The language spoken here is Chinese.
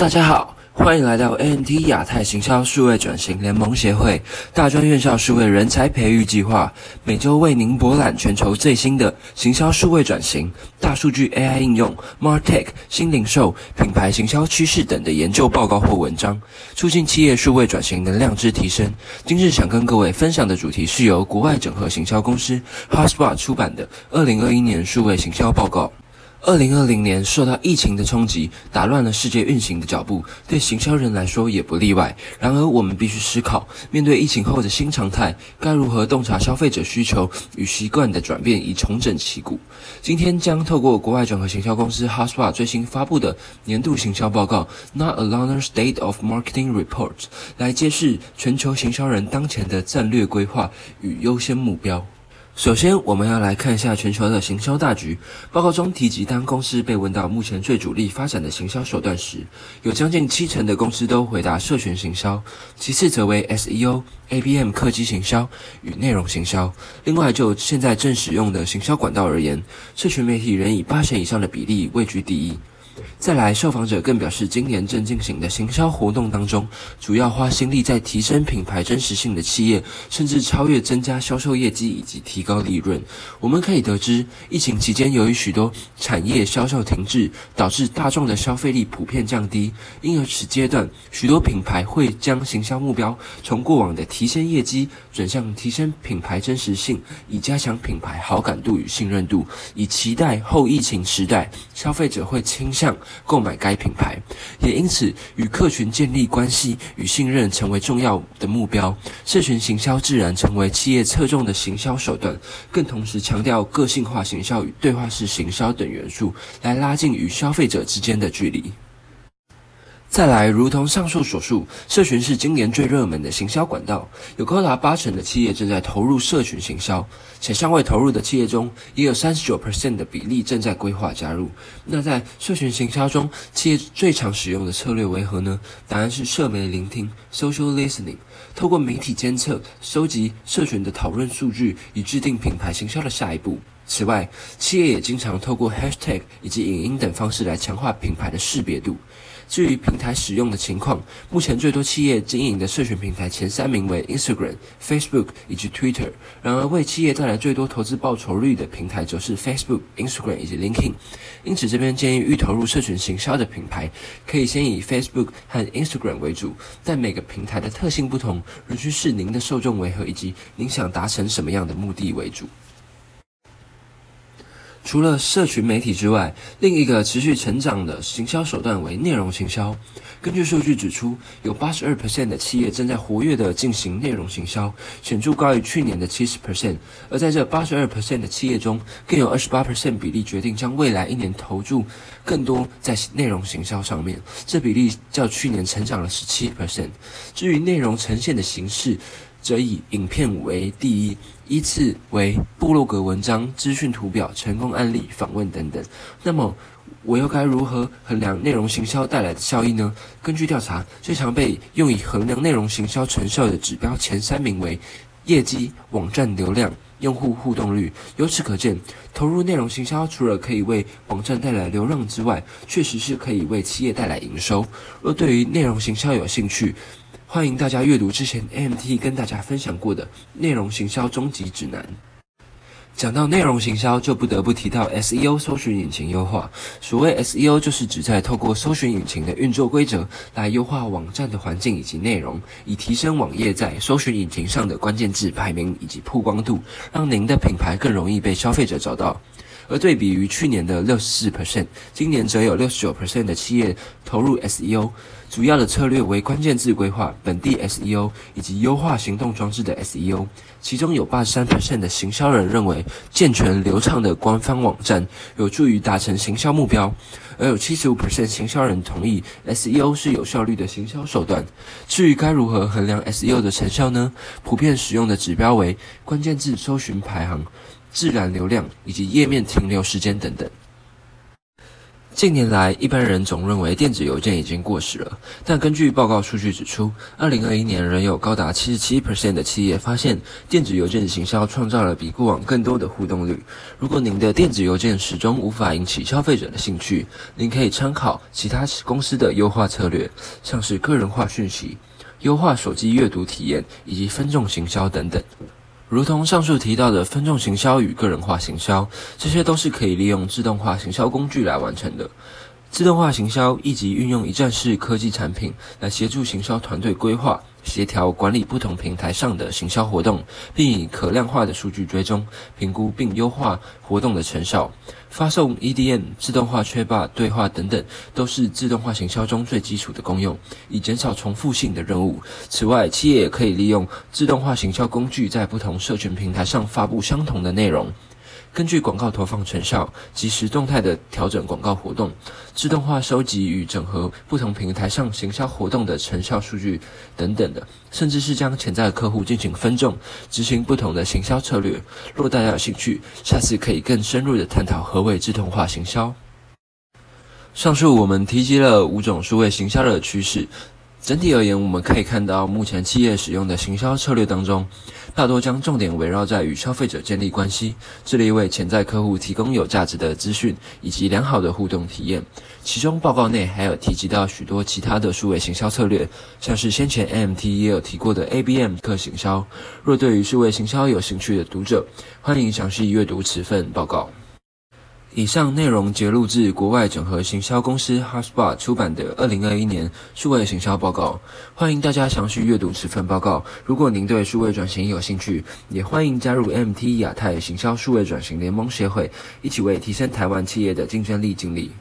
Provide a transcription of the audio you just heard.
大家好，欢迎来到 ANT 亚太行销数位转型联盟协会大专院校数位人才培育计划，每周为您博览全球最新的行销数位转型、大数据 AI 应用、MarTech 新零售、品牌行销趋势等的研究报告或文章，促进企业数位转型能量之提升。今日想跟各位分享的主题是由国外整合行销公司 HubSpot 出版的《二零二一年数位行销报告》。二零二零年受到疫情的冲击，打乱了世界运行的脚步，对行销人来说也不例外。然而，我们必须思考，面对疫情后的新常态，该如何洞察消费者需求与习惯的转变，以重整旗鼓。今天将透过国外整合行销公司 HubSpot 最新发布的年度行销报告 （Not a l o n e r State of Marketing Report） 来揭示全球行销人当前的战略规划与优先目标。首先，我们要来看一下全球的行销大局。报告中提及，当公司被问到目前最主力发展的行销手段时，有将近七成的公司都回答社群行销，其次则为 SEO、ABM 客机行销与内容行销。另外，就现在正使用的行销管道而言，社群媒体仍以八成以上的比例位居第一。再来，受访者更表示，今年正进行的行销活动当中，主要花心力在提升品牌真实性的企业，甚至超越增加销售业绩以及提高利润。我们可以得知，疫情期间由于许多产业销售停滞，导致大众的消费力普遍降低，因而此阶段许多品牌会将行销目标从过往的提升业绩，转向提升品牌真实性，以加强品牌好感度与信任度，以期待后疫情时代消费者会倾向。购买该品牌，也因此与客群建立关系与信任成为重要的目标。社群行销自然成为企业侧重的行销手段，更同时强调个性化行销与对话式行销等元素，来拉近与消费者之间的距离。再来，如同上述所述，社群是今年最热门的行销管道，有高达八成的企业正在投入社群行销，且尚未投入的企业中，也有三十九 percent 的比例正在规划加入。那在社群行销中，企业最常使用的策略为何呢？答案是社媒聆听 （social listening），透过媒体监测，收集社群的讨论数据，以制定品牌行销的下一步。此外，企业也经常透过 hashtag 以及影音等方式来强化品牌的识别度。至于平台使用的情况，目前最多企业经营的社群平台前三名为 Instagram、Facebook 以及 Twitter。然而，为企业带来最多投资报酬率的平台则是 Facebook、Instagram 以及 LinkedIn。因此，这边建议欲投入社群行销的品牌，可以先以 Facebook 和 Instagram 为主。但每个平台的特性不同，仍需视您的受众为何以及您想达成什么样的目的为主。除了社群媒体之外，另一个持续成长的行销手段为内容行销。根据数据指出，有八十二 percent 的企业正在活跃地进行内容行销，显著高于去年的七十 percent。而在这八十二 percent 的企业中，更有二十八 percent 比例决定将未来一年投注更多在内容行销上面，这比例较去年成长了十七 percent。至于内容呈现的形式，则以影片为第一，依次为部落格文章、资讯图表、成功案例、访问等等。那么，我又该如何衡量内容行销带来的效益呢？根据调查，最常被用以衡量内容行销成效的指标前三名为业绩、网站流量、用户互动率。由此可见，投入内容行销除了可以为网站带来流量之外，确实是可以为企业带来营收。若对于内容行销有兴趣，欢迎大家阅读之前 AMT 跟大家分享过的内容行销终极指南。讲到内容行销，就不得不提到 SEO 搜寻引擎优化。所谓 SEO，就是指在透过搜寻引擎的运作规则来优化网站的环境以及内容，以提升网页在搜寻引擎上的关键字排名以及曝光度，让您的品牌更容易被消费者找到。而对比于去年的六十四 percent，今年则有六十九 percent 的企业投入 SEO，主要的策略为关键字规划、本地 SEO 以及优化行动装置的 SEO。其中有八十三 percent 的行销人认为，健全流畅的官方网站有助于达成行销目标，而有七十五 percent 行销人同意 SEO 是有效率的行销手段。至于该如何衡量 SEO 的成效呢？普遍使用的指标为关键字搜寻排行。自然流量以及页面停留时间等等。近年来，一般人总认为电子邮件已经过时了，但根据报告数据指出，二零二一年仍有高达七十七 percent 的企业发现，电子邮件行销创造了比过往更多的互动率。如果您的电子邮件始终无法引起消费者的兴趣，您可以参考其他公司的优化策略，像是个人化讯息、优化手机阅读体验以及分众行销等等。如同上述提到的分众行销与个人化行销，这些都是可以利用自动化行销工具来完成的。自动化行销以及运用一站式科技产品来协助行销团队规划、协调管理不同平台上的行销活动，并以可量化的数据追踪、评估并优化活动的成效。发送 EDM、自动化缺霸对话等等，都是自动化行销中最基础的功用，以减少重复性的任务。此外，企业也可以利用自动化行销工具，在不同社群平台上发布相同的内容。根据广告投放成效，及时动态的调整广告活动，自动化收集与整合不同平台上行销活动的成效数据等等的，甚至是将潜在客户进行分众，执行不同的行销策略。若大家有兴趣，下次可以更深入的探讨何谓自动化行销。上述我们提及了五种数位行销的趋势。整体而言，我们可以看到，目前企业使用的行销策略当中，大多将重点围绕在与消费者建立关系，致力为潜在客户提供有价值的资讯以及良好的互动体验。其中报告内还有提及到许多其他的数位行销策略，像是先前 MT 也有提过的 ABM 客行销。若对于数位行销有兴趣的读者，欢迎详细阅读此份报告。以上内容节录自国外整合行销公司 HubSpot 出版的二零二一年数位行销报告，欢迎大家详细阅读此份报告。如果您对数位转型有兴趣，也欢迎加入 MT 亚太行销数位转型联盟协会，一起为提升台湾企业的竞争力尽力。